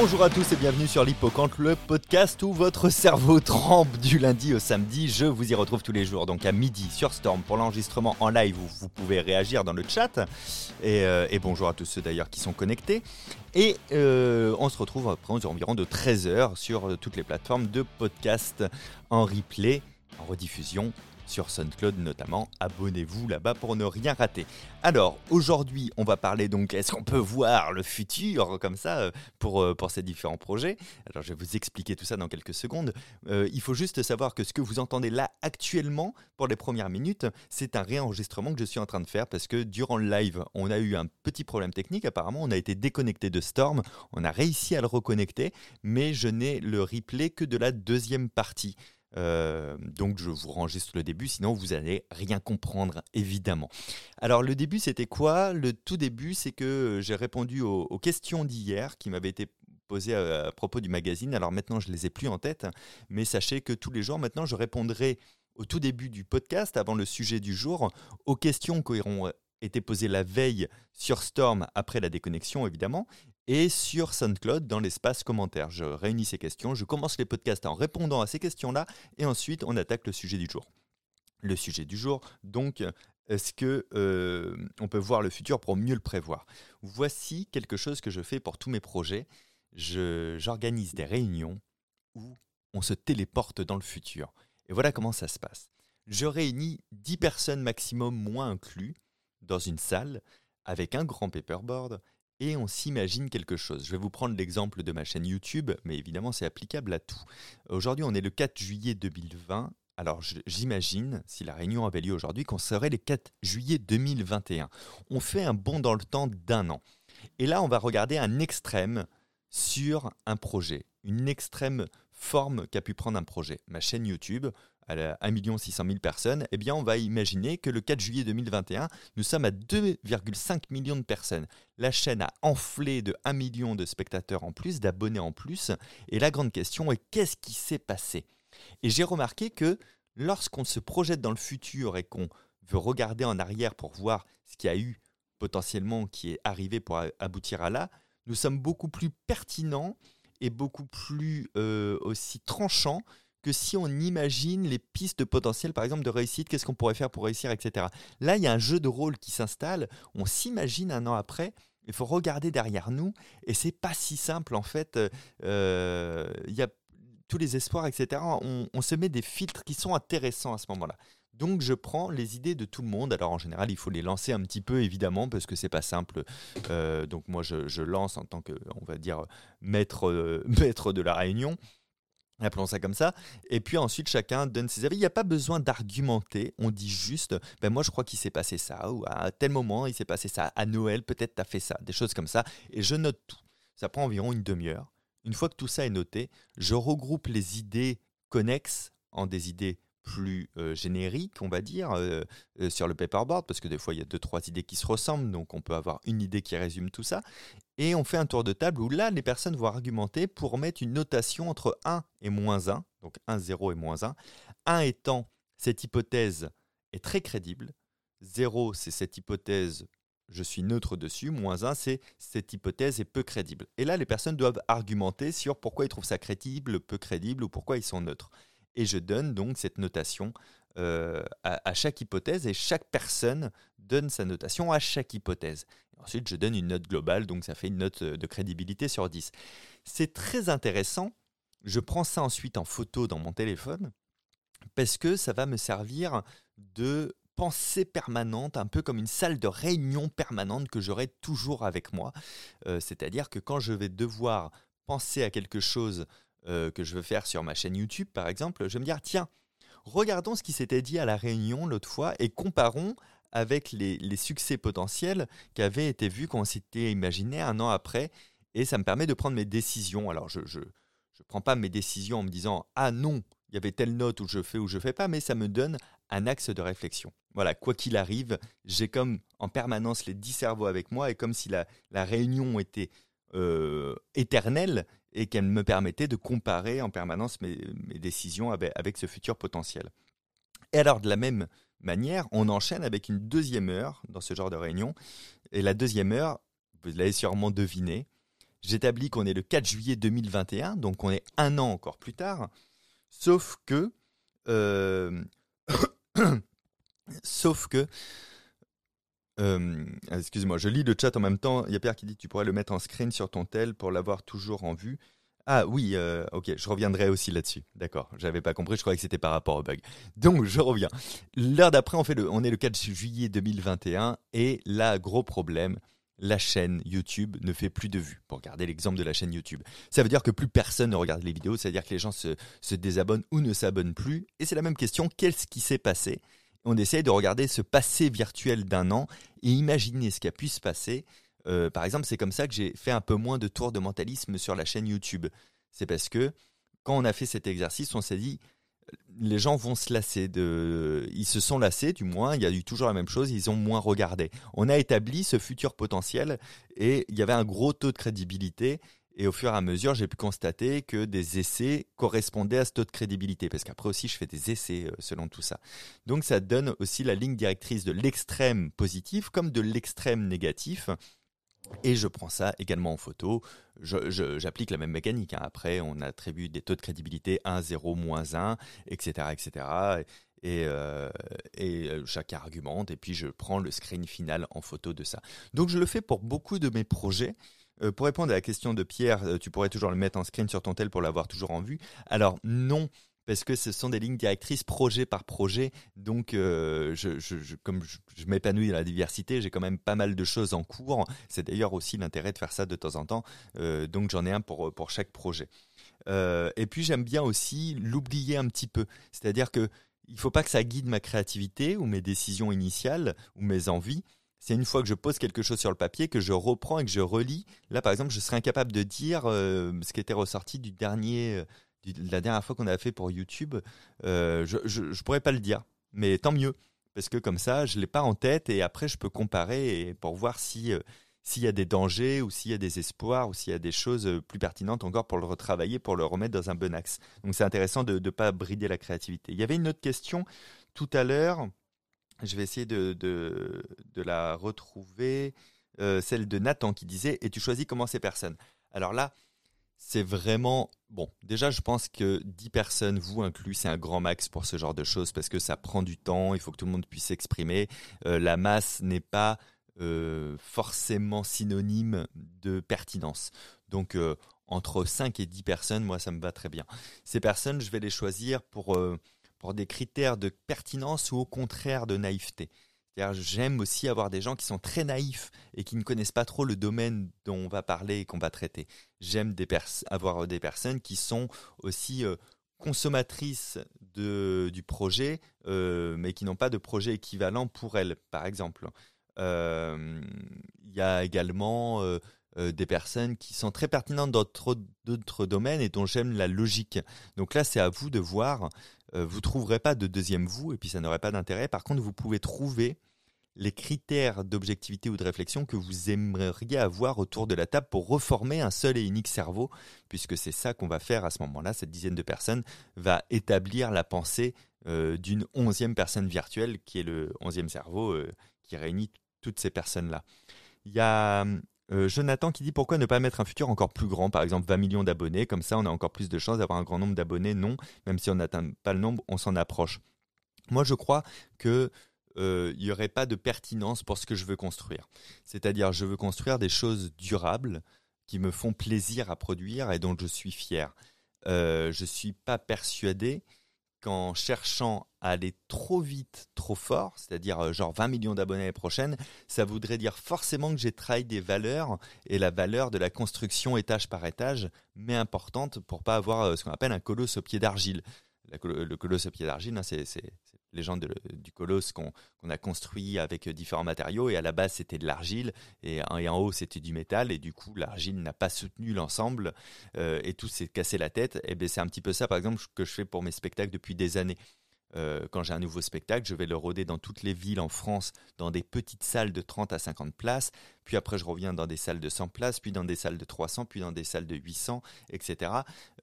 Bonjour à tous et bienvenue sur l'Hippocampe, le podcast où votre cerveau trempe du lundi au samedi. Je vous y retrouve tous les jours, donc à midi sur Storm pour l'enregistrement en live vous pouvez réagir dans le chat. Et, euh, bonjour à tous ceux d'ailleurs qui sont connectés. Et euh, on se retrouve après environ de 13h sur toutes les plateformes de podcast en replay, en rediffusion sur SoundCloud notamment. Abonnez-vous là-bas pour ne rien rater. Alors aujourd'hui, on va parler donc est-ce qu'on peut voir le futur comme ça euh, pour, euh, pour ces différents projets? Alors je vais vous expliquer tout ça dans quelques secondes. Euh, il faut juste savoir que ce que vous entendez là actuellement pour les premières minutes, c'est un réenregistrement que je suis en train de faire parce que durant le live, on a eu un petit problème technique. Apparemment, on a été déconnecté de Storm. On a réussi à le reconnecter, mais je n'ai le replay que de la deuxième partie. Euh, donc je vous enregistre le début, sinon vous n'allez rien comprendre évidemment. Alors le début c'était quoi? Le tout début c'est que j'ai répondu aux, questions d'hier qui m'avaient été posées à, propos du magazine. Alors maintenant je les ai plus en tête, mais sachez que tous les jours maintenant je répondrai au tout début du podcast, avant le sujet du jour, aux questions qui auront été posées la veille sur Storm après la déconnexion évidemment, et sur SoundCloud dans l'espace commentaire. Je réunis ces questions, je commence les podcasts en répondant à ces questions-là et ensuite on attaque le sujet du jour. Le sujet du jour, donc, est-ce que euh, on peut voir le futur pour mieux le prévoir? Voici quelque chose que je fais pour tous mes projets. J'organise des réunions où on se téléporte dans le futur. Et voilà comment ça se passe. Je réunis 10 personnes maximum, moins inclus, dans une salle avec un grand paperboard et on s'imagine quelque chose. Je vais vous prendre l'exemple de ma chaîne YouTube, mais évidemment c'est applicable à tout. Aujourd'hui on est le 4 juillet 2020, alors j'imagine, si la réunion avait lieu aujourd'hui, qu'on serait le 4 juillet 2021. On fait un bond dans le temps d'un an. Et là on va regarder un extrême sur un projet, une extrême forme qu'a pu prendre un projet. Ma chaîne YouTube, à 1 600 000 personnes, eh bien on va imaginer que le 4 juillet 2021, nous sommes à 2,5 millions de personnes. La chaîne a enflé de 1 million de spectateurs en plus, d'abonnés en plus, et la grande question est qu'est-ce qui s'est passé? Et j'ai remarqué que lorsqu'on se projette dans le futur et qu'on veut regarder en arrière pour voir ce qu'il y a eu potentiellement qui est arrivé pour aboutir à là, nous sommes beaucoup plus pertinents et beaucoup plus euh, aussi tranchants que si on imagine les pistes potentielles, par exemple, de réussite, qu'est-ce qu'on pourrait faire pour réussir, etc. Là, il y a un jeu de rôle qui s'installe, on s'imagine un an après, il faut regarder derrière nous, et c'est pas si simple, en fait. Euh, il y a tous les espoirs, etc. On, se met des filtres qui sont intéressants à ce moment-là. Donc je prends les idées de tout le monde. Alors en général, il faut les lancer un petit peu évidemment parce que c'est pas simple. Euh, donc moi je, lance en tant que on va dire maître euh, maître de la réunion. Appelons ça comme ça. Et puis ensuite, chacun donne ses avis. Il n'y a pas besoin d'argumenter. On dit juste, ben moi je crois qu'il s'est passé ça, ou à tel moment il s'est passé ça. À Noël, peut-être tu as fait ça. Des choses comme ça. Et je note tout. Ça prend environ une demi-heure. Une fois que tout ça est noté, je regroupe les idées connexes en des idées plus euh, génériques, on va dire, euh, euh, sur le paperboard, parce que des fois il y a deux, trois idées qui se ressemblent, donc on peut avoir une idée qui résume tout ça. Et on fait un tour de table où là, les personnes vont argumenter pour mettre une notation entre 1 et moins 1, donc 1, 0 et moins 1. 1 étant cette hypothèse est très crédible, 0 c'est cette hypothèse je suis neutre dessus, moins 1 c'est cette hypothèse est peu crédible. Et là, les personnes doivent argumenter sur pourquoi ils trouvent ça crédible, peu crédible ou pourquoi ils sont neutres. Et je donne donc cette notation euh, à, chaque hypothèse et chaque personne donne sa notation à chaque hypothèse. ensuite, je donne une note globale, donc ça fait une note euh, de crédibilité sur 10. C'est très intéressant. Je prends ça ensuite en photo dans mon téléphone parce que ça va me servir de pensée permanente, un peu comme une salle de réunion permanente que j'aurai toujours avec moi. Euh, c'est-à-dire que quand je vais devoir penser à quelque chose que je veux faire sur ma chaîne YouTube, par exemple, je vais me dire, tiens, regardons ce qui s'était dit à la réunion l'autre fois et comparons avec les, succès potentiels qui avaient été vus quand on s'était imaginé un an après. Et ça me permet de prendre mes décisions. Alors, je ne je, je prends pas mes décisions en me disant Ah non, il y avait telle note où je fais ou je fais pas, mais ça me donne un axe de réflexion. Voilà, quoi qu'il arrive, j'ai comme en permanence les dix cerveaux avec moi et comme si la, la réunion était euh, éternelle, et qu'elle me permettait de comparer en permanence mes, décisions avec, ce futur potentiel. Et alors de la même manière, on enchaîne avec une deuxième heure dans ce genre de réunion. Et la deuxième heure, vous l'avez sûrement deviné, j'établis qu'on est le 4 juillet 2021, donc on est un an encore plus tard. Sauf que, euh, sauf que, euh, excuse-moi, je lis le chat en même temps. Il y a Pierre qui dit tu pourrais le mettre en screen sur ton tel pour l'avoir toujours en vue. Ah oui, euh, ok, je reviendrai aussi là-dessus. D'accord, j'avais pas compris, je croyais que c'était par rapport au bug. Donc je reviens. L'heure d'après, on, fait le, on est le 4 juillet 2021 et là, gros problème, la chaîne YouTube ne fait plus de vues. Pour garder l'exemple de la chaîne YouTube. Ça veut dire que plus personne ne regarde les vidéos, c'est-à-dire que les gens se, se désabonnent ou ne s'abonnent plus. Et c'est la même question, qu'est-ce qui s'est passé On essaye de regarder ce passé virtuel d'un an et imaginer ce qui a pu se passer euh, par exemple, c'est comme ça que j'ai fait un peu moins de tours de mentalisme sur la chaîne YouTube. C'est parce que quand on a fait cet exercice, on s'est dit les gens vont se lasser de ils se sont lassés du moins il y a eu toujours la même chose ils ont moins regardé on a établi ce futur potentiel et il y avait un gros taux de crédibilité et au fur et à mesure j'ai pu constater que des essais correspondaient à ce taux de crédibilité parce qu'après aussi je fais des essais euh, selon tout ça donc ça donne aussi la ligne directrice de l'extrême positif comme de l'extrême négatif et je prends ça également en photo. J'applique la même mécanique. Hein. Après, on attribue des taux de crédibilité 1, 0, moins 1, etc. etc. Et, euh, chacun argumente. Et puis, je prends le screen final en photo de ça. Donc, je le fais pour beaucoup de mes projets. Euh, pour répondre à la question de Pierre, tu pourrais toujours le mettre en screen sur ton tel pour l'avoir toujours en vue. Alors, non parce que ce sont des lignes directrices projet par projet. Donc, euh, comme je, m'épanouis dans la diversité, j'ai quand même pas mal de choses en cours. C'est d'ailleurs aussi l'intérêt de faire ça de temps en temps. Euh, donc, j'en ai un pour, pour chaque projet. Euh, et puis, j'aime bien aussi l'oublier un petit peu. C'est-à-dire que il faut pas que ça guide ma créativité ou mes décisions initiales ou mes envies. C'est une fois que je pose quelque chose sur le papier que je reprends et que je relis. Là, par exemple, je serais incapable de dire ce qui était ressorti du dernier la dernière fois qu'on a fait pour YouTube, euh, je, ne pourrais pas le dire, mais tant mieux parce que comme ça, je l'ai pas en tête et après je peux comparer pour voir si euh, s'il y a des dangers ou s'il y a des espoirs ou s'il y a des choses euh, plus pertinentes encore pour le retravailler, pour le remettre dans un bon axe. Donc c'est intéressant de ne pas brider la créativité. Il y avait une autre question tout à l'heure. Je vais essayer de, de, la retrouver. celle de Nathan qui disait Et tu choisis comment ces personnes? Alors là, c'est vraiment bon. Déjà, je pense que 10 personnes, vous inclus, c'est un grand max pour ce genre de choses parce que ça prend du temps, il faut que tout le monde puisse s'exprimer. Euh, la masse n'est pas euh, forcément synonyme de pertinence. Donc, euh, entre 5 et 10 personnes, moi, ça me va très bien. Ces personnes, je vais les choisir pour, pour des critères de pertinence ou au contraire de naïveté. J'aime aussi avoir des gens qui sont très naïfs et qui ne connaissent pas trop le domaine dont on va parler et qu'on va traiter. J'aime avoir des personnes qui sont aussi euh, consommatrices du projet, euh, mais qui n'ont pas de projet équivalent pour elles, par exemple. Euh, il y a également des personnes qui sont très pertinentes dans d'autres domaines et dont j'aime la logique. Donc là, c'est à vous de voir. vous trouverez pas de deuxième vous et puis ça n'aurait pas d'intérêt. Par contre, vous pouvez trouver les critères d'objectivité ou de réflexion que vous aimeriez avoir autour de la table pour reformer un seul et unique cerveau, puisque c'est ça qu'on va faire à ce moment-là. Cette dizaine de personnes va établir la pensée euh, d'une onzième personne virtuelle, qui est le onzième cerveau euh, qui réunit toutes ces personnes-là. Il y a euh, Jonathan qui dit pourquoi ne pas mettre un futur encore plus grand, par exemple 20 millions d'abonnés, comme ça on a encore plus de chances d'avoir un grand nombre d'abonnés. Non, même si on n'atteint pas le nombre, on s'en approche. Moi je crois que euh, il n'y aurait pas de pertinence pour ce que je veux construire. C'est-à-dire, je veux construire des choses durables qui me font plaisir à produire et dont je suis fier. Euh, je ne suis pas persuadé qu'en cherchant à aller trop vite, trop fort, c'est-à-dire euh, genre 20 millions d'abonnés l'année prochaine, ça voudrait dire forcément que j'ai trahi des valeurs et la valeur de la construction étage par étage, mais importante pour pas avoir ce qu'on appelle un colosse au pied d'argile. Le colosse au pied d'argile, c'est légende du colosse qu'on a construit avec différents matériaux et à la base c'était de l'argile et, en haut c'était du métal et du coup l'argile n'a pas soutenu l'ensemble euh, et tout s'est cassé la tête. Et ben c'est un petit peu ça par exemple que je fais pour mes spectacles depuis des années euh, quand j'ai un nouveau spectacle, je vais le rôder dans toutes les villes en France, dans des petites salles de 30 à 50 places, puis après je reviens dans des salles de 100 places, puis dans des salles de 300, puis dans des salles de 800, etc.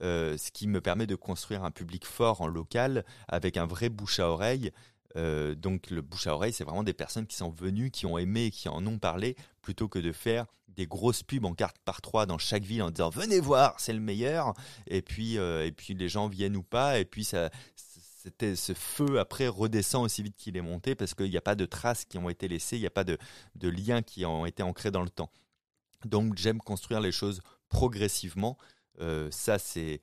Euh, ce qui me permet de construire un public fort en local, avec un vrai bouche à oreille, Euh, donc le bouche à oreille, c'est vraiment des personnes qui sont venues, qui ont aimé, qui en ont parlé, plutôt que de faire des grosses pubs en carte par trois dans chaque ville en disant venez voir, c'est le meilleur. Et puis, et puis les gens viennent ou pas, et puis ça, c'était ce feu après redescend aussi vite qu'il est monté parce qu'il n'y a pas de traces qui ont été laissées, il n'y a pas de, de liens qui ont été ancrés dans le temps. Donc j'aime construire les choses progressivement. Euh, ça, c'est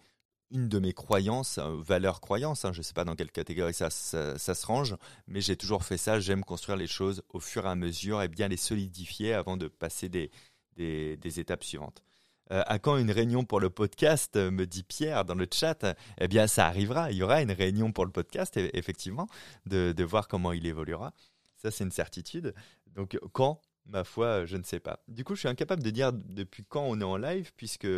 une de mes croyances, euh, valeur croyance, hein, je ne sais pas dans quelle catégorie ça, ça, se range, mais j'ai toujours fait ça, j'aime construire les choses au fur et à mesure et bien les solidifier avant de passer des, des, étapes suivantes. Euh, à quand une réunion pour le podcast me dit Pierre dans le chat. Eh bien, ça arrivera. Il y aura une réunion pour le podcast, effectivement, de, voir comment il évoluera. Ça, c'est une certitude. Donc, quand? Ma foi, je ne sais pas. Du coup, je suis incapable de dire depuis quand on est en live, puisque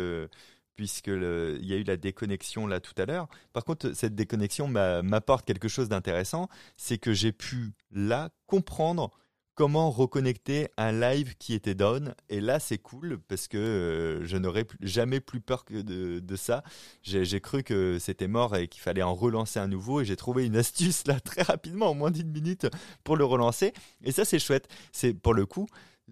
puisque il y a eu la déconnexion là tout à l'heure. Par contre, cette déconnexion m'apporte quelque chose d'intéressant, c'est que j'ai pu là comprendre comment reconnecter un live qui était down. Et là, c'est cool parce que euh, je n'aurais jamais plus peur que de, ça. J'ai cru que c'était mort et qu'il fallait en relancer un nouveau. Et j'ai trouvé une astuce là très rapidement, en moins d'une minute, pour le relancer. Et ça, c'est chouette. C'est pour le coup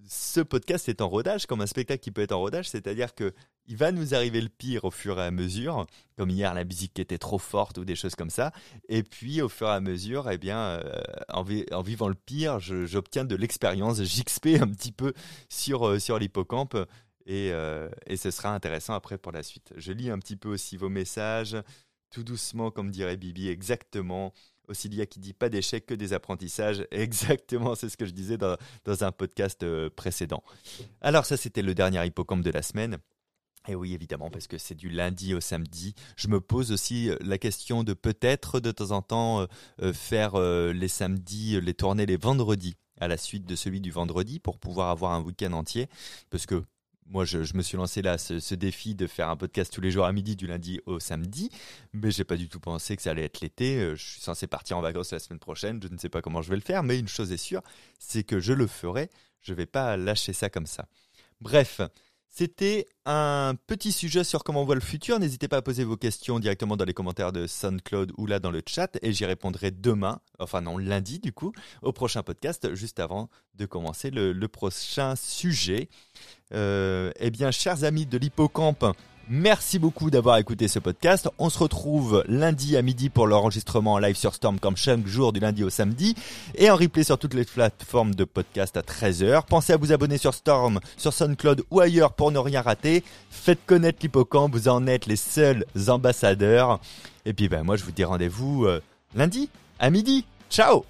ce podcast est en rodage, comme un spectacle qui peut être en rodage, c'est-à-dire que il va nous arriver le pire au fur et à mesure, comme hier la musique était trop forte ou des choses comme ça, et puis au fur et à mesure, eh bien, euh, en, vivant le pire, j'obtiens de l'expérience, j'XP un petit peu sur, euh, sur l'hippocampe, et, euh, et ce sera intéressant après pour la suite. Je lis un petit peu aussi vos messages, tout doucement, comme dirait Bibi, exactement. Ocilia qui dit pas d'échec que des apprentissages. Exactement, c'est ce que je disais dans, un podcast précédent. Alors ça, c'était le dernier hippocampe de la semaine. Et oui, évidemment, parce que c'est du lundi au samedi. Je me pose aussi euh, la question de peut-être de temps en temps euh, faire les samedis, les tourner les vendredis à la suite de celui du vendredi pour pouvoir avoir un week-end entier. Parce que moi, je, me suis lancé là ce, défi de faire un podcast tous les jours à midi, du lundi au samedi, mais j'ai pas du tout pensé que ça allait être l'été. Euh, je suis censé partir en vacances la semaine prochaine. Je ne sais pas comment je vais le faire, mais une chose est sûre, c'est que je le ferai. Je vais pas lâcher ça comme ça. Bref, c'était un petit sujet sur comment on voit le futur. N'hésitez pas à poser vos questions directement dans les commentaires de SoundCloud ou là dans le chat et j'y répondrai demain, enfin non, lundi du coup, au prochain podcast, juste avant de commencer le, prochain sujet. Euh, eh bien, chers amis de l'hippocampe, Merci beaucoup d'avoir écouté ce podcast. On se retrouve lundi à midi pour l'enregistrement en live sur Storm comme chaque jour du lundi au samedi et en replay sur toutes les plateformes de podcast à 13h. Pensez à vous abonner sur Storm, sur SoundCloud ou ailleurs pour ne rien rater. Faites connaître l'hippocampe, vous en êtes les seuls ambassadeurs. Et puis ben moi je vous dis rendez-vous euh, lundi à midi. Ciao